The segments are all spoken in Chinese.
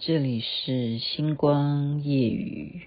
这里是星光夜雨。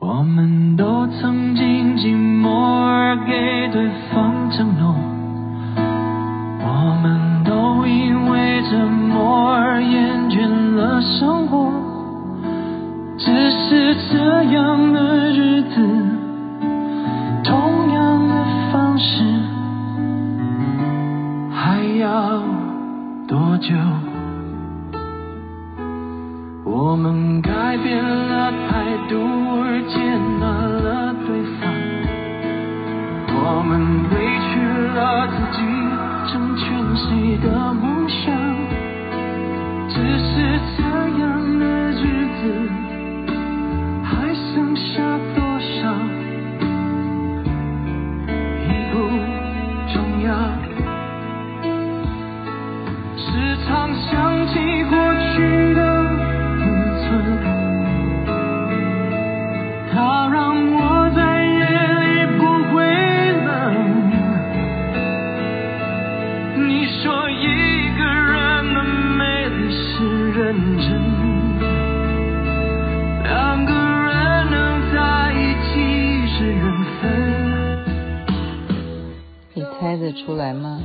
我们都曾经寂寞而给对方承诺，我们都因为折磨而厌倦了生活，只是这样久？我们改变了态度你说一个人的美丽是认真，两个人能在一起是缘分。你猜得出来吗？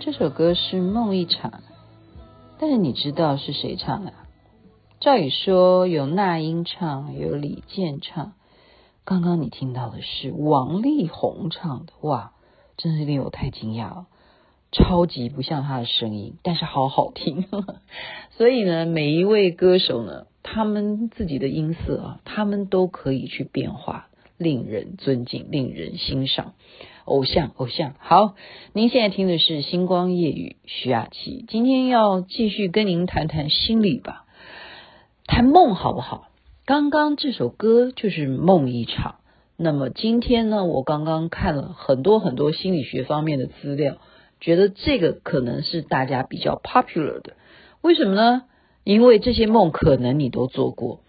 这首歌是《梦一场》，但是你知道是谁唱的？照理说有那英唱，有李健唱。刚刚你听到的是王力宏唱的，哇，真是令我太惊讶了，超级不像他的声音，但是好好听。所以呢，每一位歌手呢，他们自己的音色啊，他们都可以去变化，令人尊敬，令人欣赏。偶像，偶像。好，您现在听的是《星光夜雨》，徐雅琪，今天要继续跟您谈谈心理吧。谈梦好不好？刚刚这首歌就是梦一场。那么今天呢，我刚刚看了很多很多心理学方面的资料，觉得这个可能是大家比较 popular 的。为什么呢？因为这些梦可能你都做过。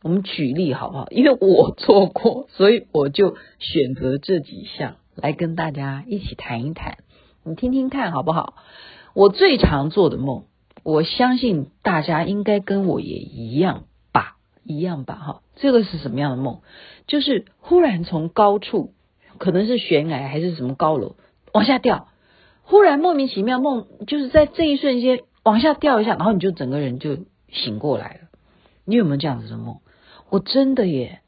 我们举例好不好？因为我做过，所以我就选择这几项来跟大家一起谈一谈。你听听看好不好？我最常做的梦。我相信大家应该跟我也一样吧，一样吧，哈。这个是什么样的梦？就是忽然从高处，可能是悬崖还是什么高楼往下掉，忽然莫名其妙梦，就是在这一瞬间往下掉一下，然后你就整个人就醒过来了。你有没有这样子的梦？我真的耶，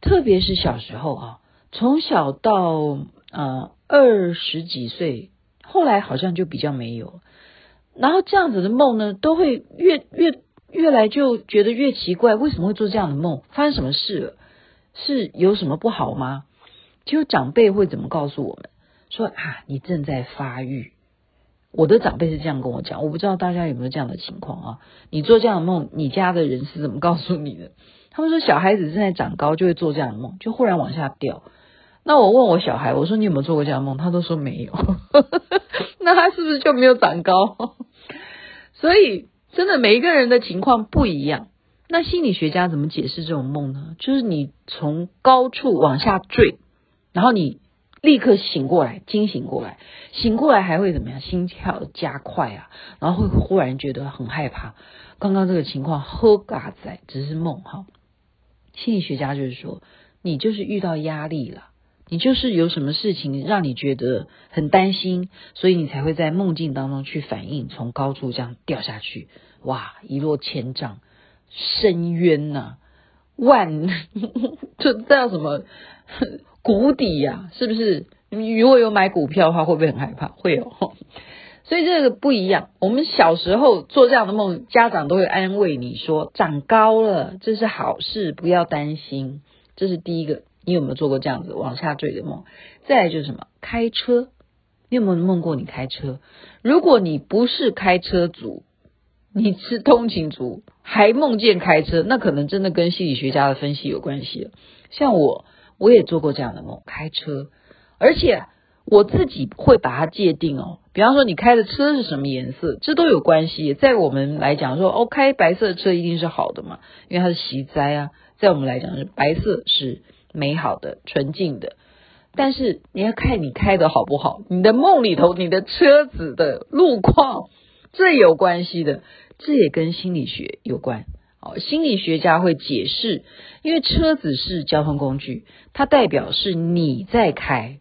特别是小时候啊，从小到呃二十几岁，后来好像就比较没有。然后这样子的梦呢，都会越越越来就觉得越奇怪，为什么会做这样的梦？发生什么事了？是有什么不好吗？就长辈会怎么告诉我们？说啊，你正在发育。我的长辈是这样跟我讲，我不知道大家有没有这样的情况啊？你做这样的梦，你家的人是怎么告诉你的？他们说小孩子正在长高，就会做这样的梦，就忽然往下掉。那我问我小孩，我说你有没有做过这样的梦？他都说没有。那他是不是就没有长高？所以真的每一个人的情况不一样。那心理学家怎么解释这种梦呢？就是你从高处往下坠，然后你立刻醒过来，惊醒过来，醒过来还会怎么样？心跳加快啊，然后会忽然觉得很害怕。刚刚这个情况喝嘎仔只是梦哈。心理学家就是说，你就是遇到压力了。你就是有什么事情让你觉得很担心，所以你才会在梦境当中去反应，从高处这样掉下去，哇，一落千丈，深渊呐、啊，万，这叫什么谷底呀、啊？是不是？你如果有买股票的话，会不会很害怕？会有，所以这个不一样。我们小时候做这样的梦，家长都会安慰你说，长高了，这是好事，不要担心。这是第一个。你有没有做过这样子往下坠的梦？再来就是什么？开车，你有没有梦过你开车？如果你不是开车族，你是通勤族，还梦见开车，那可能真的跟心理学家的分析有关系。像我，我也做过这样的梦，开车，而且我自己会把它界定哦。比方说，你开的车是什么颜色，这都有关系。在我们来讲说，哦，开白色的车一定是好的嘛，因为它是喜灾啊。在我们来讲，是白色是。美好的、纯净的，但是你要看你开的好不好。你的梦里头，你的车子的路况这有关系的，这也跟心理学有关。哦，心理学家会解释，因为车子是交通工具，它代表是你在开，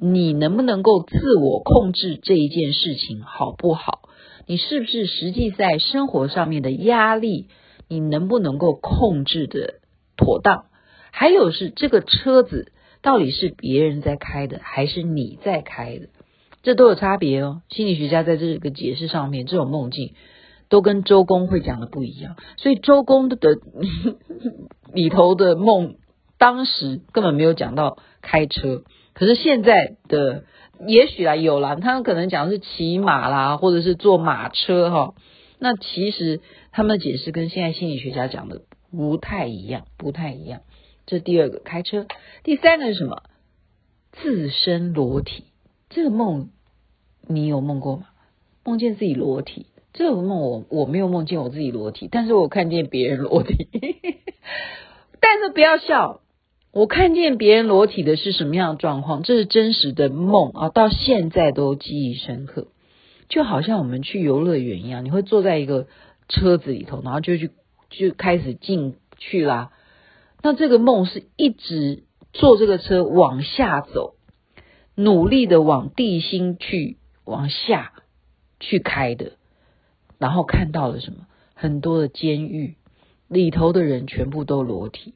你能不能够自我控制这一件事情好不好？你是不是实际在生活上面的压力，你能不能够控制的妥当？还有是这个车子到底是别人在开的，还是你在开的？这都有差别哦。心理学家在这个解释上面，这种梦境。都跟周公会讲的不一样，所以周公的的 里头的梦，当时根本没有讲到开车，可是现在的也许啊有啦，他们可能讲的是骑马啦，或者是坐马车哈。那其实他们的解释跟现在心理学家讲的不太一样，不太一样。这第二个开车，第三个是什么？自身裸体。这个梦你有梦过吗？梦见自己裸体。这个梦我我没有梦见我自己裸体，但是我看见别人裸体。但是不要笑，我看见别人裸体的是什么样的状况？这是真实的梦啊，到现在都记忆深刻。就好像我们去游乐园一样，你会坐在一个车子里头，然后就去就开始进去啦。那这个梦是一直坐这个车往下走，努力的往地心去往下去开的。然后看到了什么？很多的监狱里头的人全部都裸体，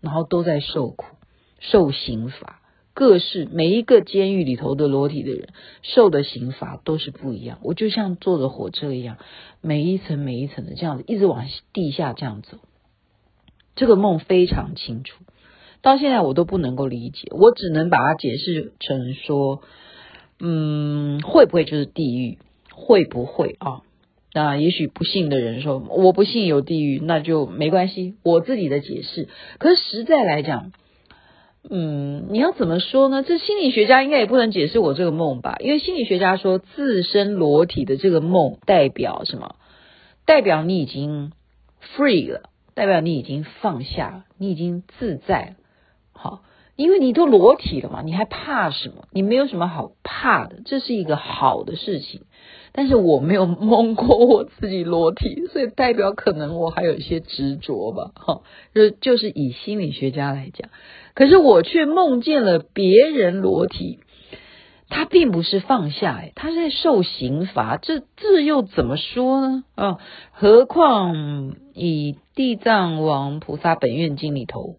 然后都在受苦、受刑罚。各式每一个监狱里头的裸体的人受的刑罚都是不一样。我就像坐着火车一样，每一层每一层的这样子一直往地下这样走。这个梦非常清楚，到现在我都不能够理解，我只能把它解释成说：嗯，会不会就是地狱？会不会啊？那也许不信的人说，我不信有地狱，那就没关系。我自己的解释，可是实在来讲，嗯，你要怎么说呢？这心理学家应该也不能解释我这个梦吧？因为心理学家说，自身裸体的这个梦代表什么？代表你已经 free 了，代表你已经放下，你已经自在了。好，因为你都裸体了嘛，你还怕什么？你没有什么好怕的，这是一个好的事情。但是我没有梦过我自己裸体，所以代表可能我还有一些执着吧，哈，就就是以心理学家来讲，可是我却梦见了别人裸体，他并不是放下，哎，他是在受刑罚，这这又怎么说呢？啊，何况以地藏王菩萨本愿经里头，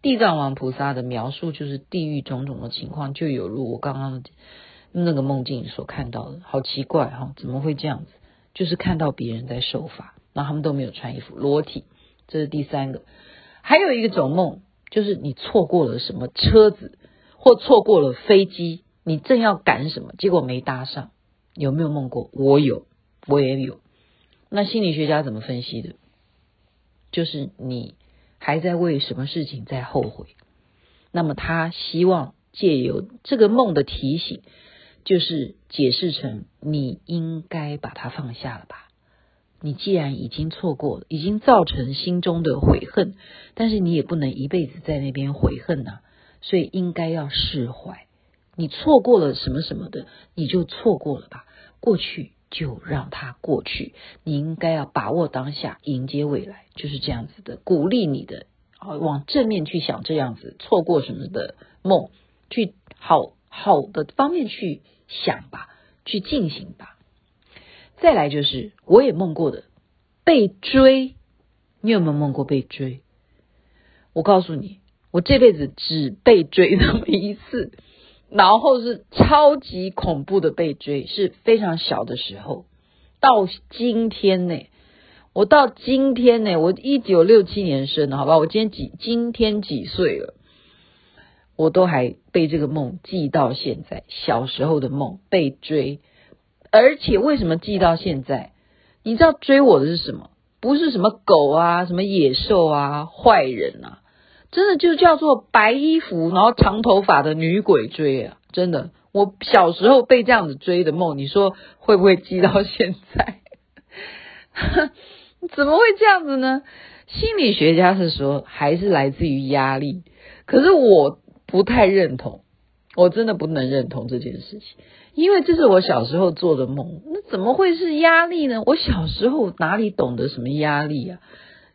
地藏王菩萨的描述就是地狱种种的情况，就有如我刚刚。那个梦境所看到的，好奇怪哈，怎么会这样子？就是看到别人在受罚，然后他们都没有穿衣服，裸体，这是第三个。还有一种梦，就是你错过了什么车子，或错过了飞机，你正要赶什么，结果没搭上。有没有梦过？我有，我也有。那心理学家怎么分析的？就是你还在为什么事情在后悔，那么他希望借由这个梦的提醒。就是解释成你应该把它放下了吧？你既然已经错过了，已经造成心中的悔恨，但是你也不能一辈子在那边悔恨呐，所以应该要释怀。你错过了什么什么的，你就错过了吧。过去就让它过去，你应该要把握当下，迎接未来，就是这样子的，鼓励你的啊，往正面去想，这样子错过什么的梦，去好好的方面去。想吧，去进行吧。再来就是我也梦过的被追，你有没有梦过被追？我告诉你，我这辈子只被追那么一次，然后是超级恐怖的被追，是非常小的时候。到今天呢，我到今天呢，我一九六七年生的，好吧？我今天几今天几岁了？我都还被这个梦记到现在，小时候的梦被追，而且为什么记到现在？你知道追我的是什么？不是什么狗啊，什么野兽啊，坏人啊，真的就叫做白衣服然后长头发的女鬼追啊！真的，我小时候被这样子追的梦，你说会不会记到现在？怎么会这样子呢？心理学家是说，还是来自于压力，可是我。不太认同，我真的不能认同这件事情，因为这是我小时候做的梦，那怎么会是压力呢？我小时候哪里懂得什么压力啊？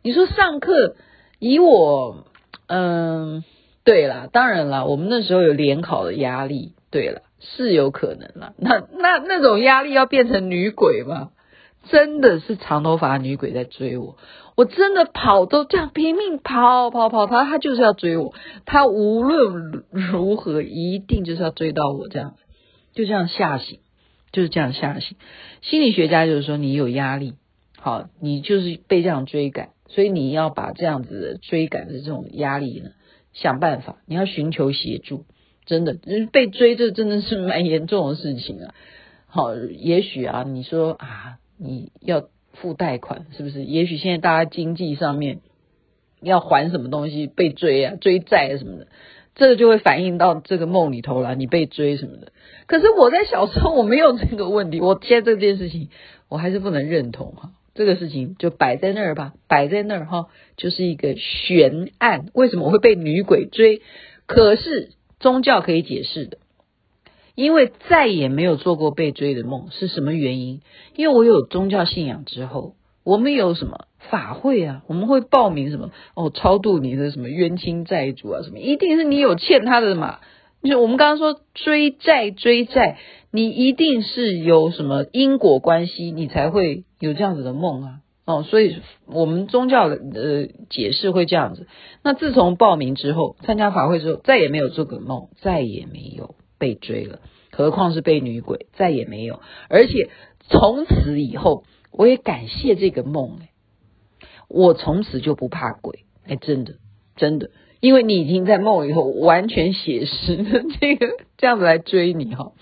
你说上课，以我，嗯，对啦，当然啦，我们那时候有联考的压力，对了，是有可能啦。那那那种压力要变成女鬼吗？真的是长头发女鬼在追我，我真的跑都这样拼命跑跑跑，他他就是要追我，他无论如何一定就是要追到我这样。就这样吓醒，就是这样吓醒。心理学家就是说，你有压力，好，你就是被这样追赶，所以你要把这样子的追赶的这种压力呢，想办法，你要寻求协助。真的，被追，这真的是蛮严重的事情啊。好，也许啊，你说啊，你要付贷款，是不是？也许现在大家经济上面要还什么东西，被追啊，追债什么的。这个就会反映到这个梦里头了，你被追什么的。可是我在小时候我没有这个问题，我现在这件事情我还是不能认同哈。这个事情就摆在那儿吧，摆在那儿哈，就是一个悬案。为什么我会被女鬼追？可是宗教可以解释的，因为再也没有做过被追的梦，是什么原因？因为我有宗教信仰之后，我们有什么？法会啊，我们会报名什么哦，超度你的什么冤亲债主啊，什么一定是你有欠他的嘛。就我们刚刚说追债追债，你一定是有什么因果关系，你才会有这样子的梦啊。哦，所以我们宗教的呃解释会这样子。那自从报名之后，参加法会之后，再也没有做过梦，再也没有被追了，何况是被女鬼，再也没有。而且从此以后，我也感谢这个梦哎。我从此就不怕鬼，哎，真的，真的，因为你已经在梦里头完全写实的这个这样子来追你哈，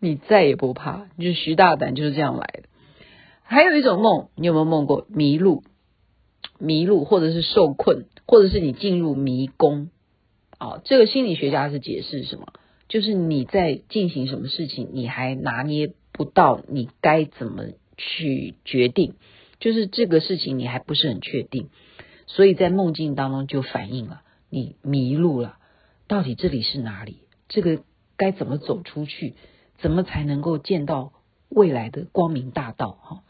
你再也不怕，就是徐大胆就是这样来的。还有一种梦，你有没有梦过迷路？迷路，或者是受困，或者是你进入迷宫？啊，这个心理学家是解释什么？就是你在进行什么事情，你还拿捏不到你该怎么去决定。就是这个事情你还不是很确定，所以在梦境当中就反映了你迷路了，到底这里是哪里？这个该怎么走出去？怎么才能够见到未来的光明大道？哈，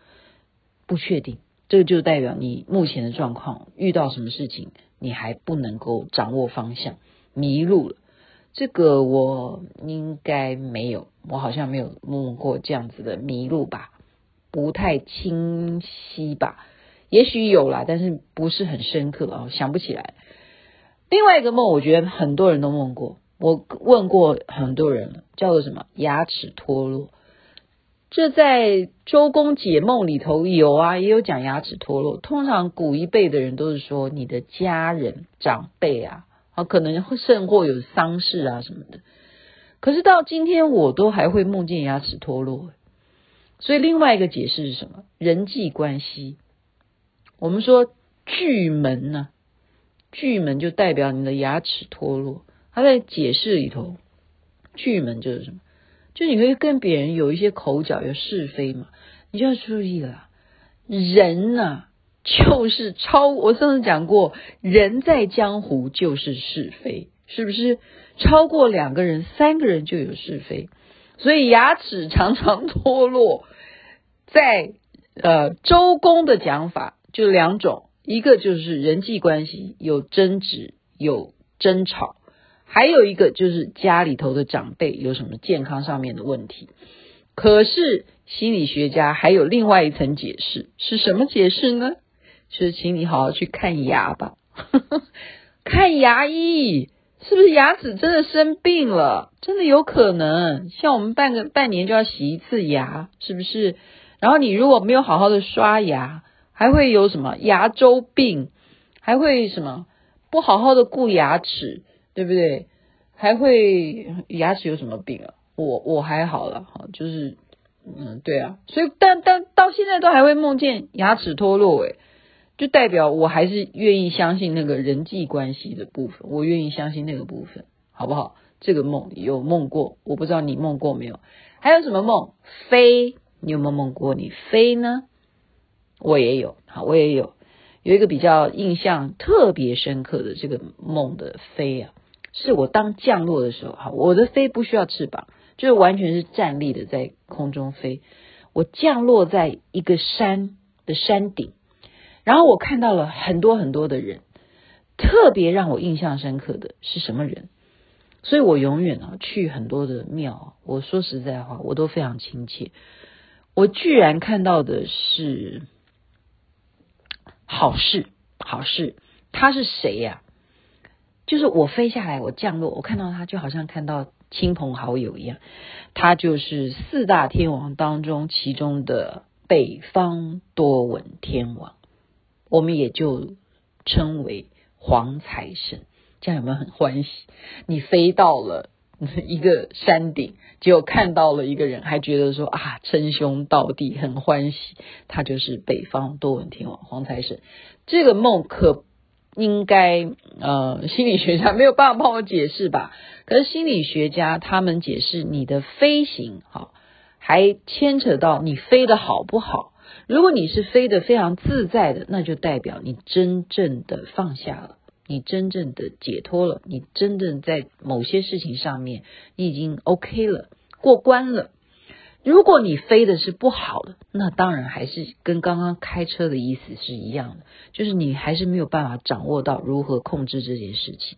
不确定，这个就代表你目前的状况遇到什么事情，你还不能够掌握方向，迷路了。这个我应该没有，我好像没有梦过这样子的迷路吧。不太清晰吧，也许有啦，但是不是很深刻啊，想不起来。另外一个梦，我觉得很多人都梦过，我问过很多人，叫做什么？牙齿脱落。这在周公解梦里头有啊，也有讲牙齿脱落。通常古一辈的人都是说你的家人长辈啊，可能会甚或有丧事啊什么的。可是到今天，我都还会梦见牙齿脱落。所以另外一个解释是什么？人际关系。我们说巨门呢、巨门就代表你的牙齿脱落。它在解释里头，巨门就是什么？就你会跟别人有一些口角，有是非嘛？你就要注意了。人呐、就是超。我上次讲过，人在江湖就是是非，是不是？超过两个人、三个人就有是非。所以牙齿常常脱落，在呃周公的讲法就两种，一个就是人际关系有争执有争吵，还有一个就是家里头的长辈有什么健康上面的问题。可是心理学家还有另外一层解释，是什么解释呢？就是请你好好去看牙吧，看牙医。是不是牙齿真的生病了？真的有可能，像我们半个半年就要洗一次牙，是不是？然后你如果没有好好的刷牙，还会有什么牙周病？还会什么不好好的顾牙齿，对不对？还会牙齿有什么病啊？我我还好了，哈，就是嗯，对啊，所以但但到现在都还会梦见牙齿脱落，诶。就代表我还是愿意相信那个人际关系的部分，我愿意相信那个部分，好不好？这个梦有梦过，我不知道你梦过没有？还有什么梦？飞，你有没有梦过你飞呢？我也有，好，我也有，有一个比较印象特别深刻的这个梦的飞啊，是我当降落的时候，哈，我的飞不需要翅膀，就是完全是站立的在空中飞。我降落在一个山的山顶，然后我看到了很多很多的人，特别让我印象深刻的是什么人？所以我永远啊去很多的庙，我说实在话，我都非常亲切。我居然看到的是好事，好事，他是谁呀？就是我飞下来，我降落，我看到他就好像看到亲朋好友一样。他就是四大天王当中其中的北方多闻天王，我们也就称为黄财神。这样有没有很欢喜？你飞到了 一个山顶，结果看到了一个人，还觉得说啊，称兄道弟，很欢喜。他就是北方多闻天王黄财神。这个梦可应该呃，心理学家没有办法帮我解释吧？可是心理学家他们解释，你的飞行哈，还牵扯到你飞得好不好。如果你是飞得非常自在的，那就代表你真正的放下了。你真正的解脱了，你真正在某些事情上面，你已经 OK 了，过关了。如果你飞的是不好的，那当然还是跟刚刚开车的意思是一样的，就是你还是没有办法掌握到如何控制这件事情。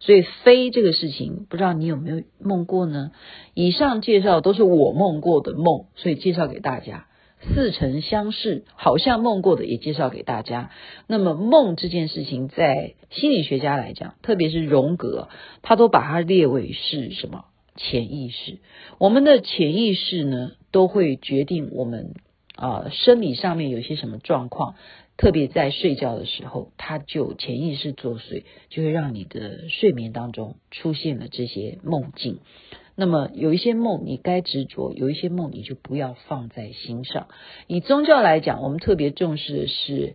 所以飞这个事情，不知道你有没有梦过呢？以上介绍都是我梦过的梦，所以介绍给大家。似曾相识，好像梦过的也介绍给大家。那么梦这件事情，在心理学家来讲，特别是荣格，他都把它列为是什么潜意识。我们的潜意识呢，都会决定我们啊、生理上面有些什么状况。特别在睡觉的时候，它就潜意识作祟，就会让你的睡眠当中出现了这些梦境。那么有一些梦你该执着，有一些梦你就不要放在心上。以宗教来讲，我们特别重视的是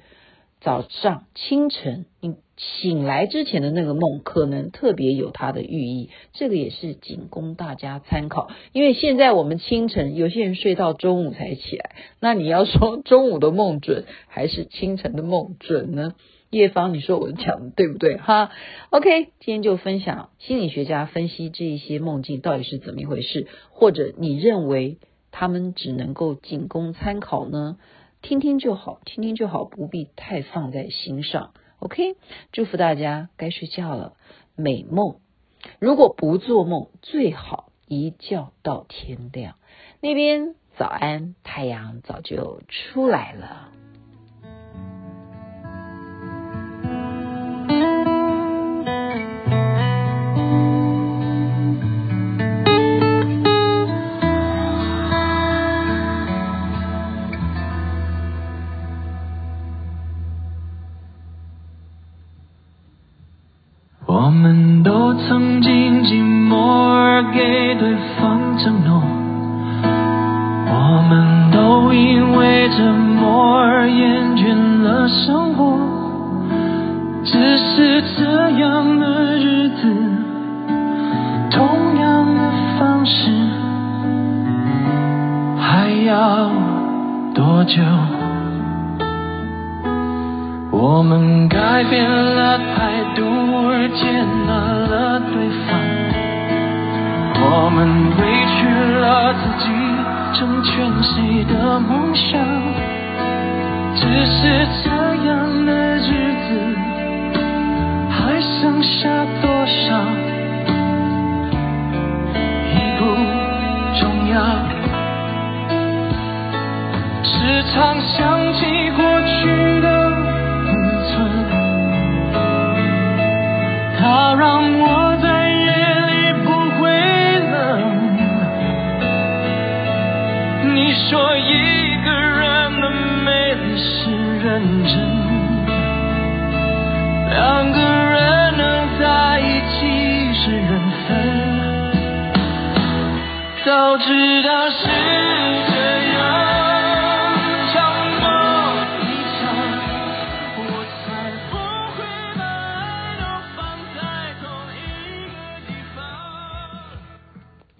早上清晨你醒来之前的那个梦，可能特别有它的寓意。这个也是仅供大家参考。因为现在我们清晨有些人睡到中午才起来，那你要说中午的梦准还是清晨的梦准呢？叶芳，你说我讲的对不对？哈，OK，今天就分享心理学家分析这一些梦境到底是怎么一回事，或者你认为他们只能够仅供参考呢？听听就好，听听就好，不必太放在心上。OK，祝福大家该睡觉了，美梦。如果不做梦，最好一觉到天亮。那边早安，太阳早就出来了。要多久？我们改变了态度而接纳了对方，我们委屈了自己，成全谁的梦想？只是这样的日子，还剩下让我在夜里不会冷。你说一个人的美丽是认真，两个人能在一起是缘分。早知道是。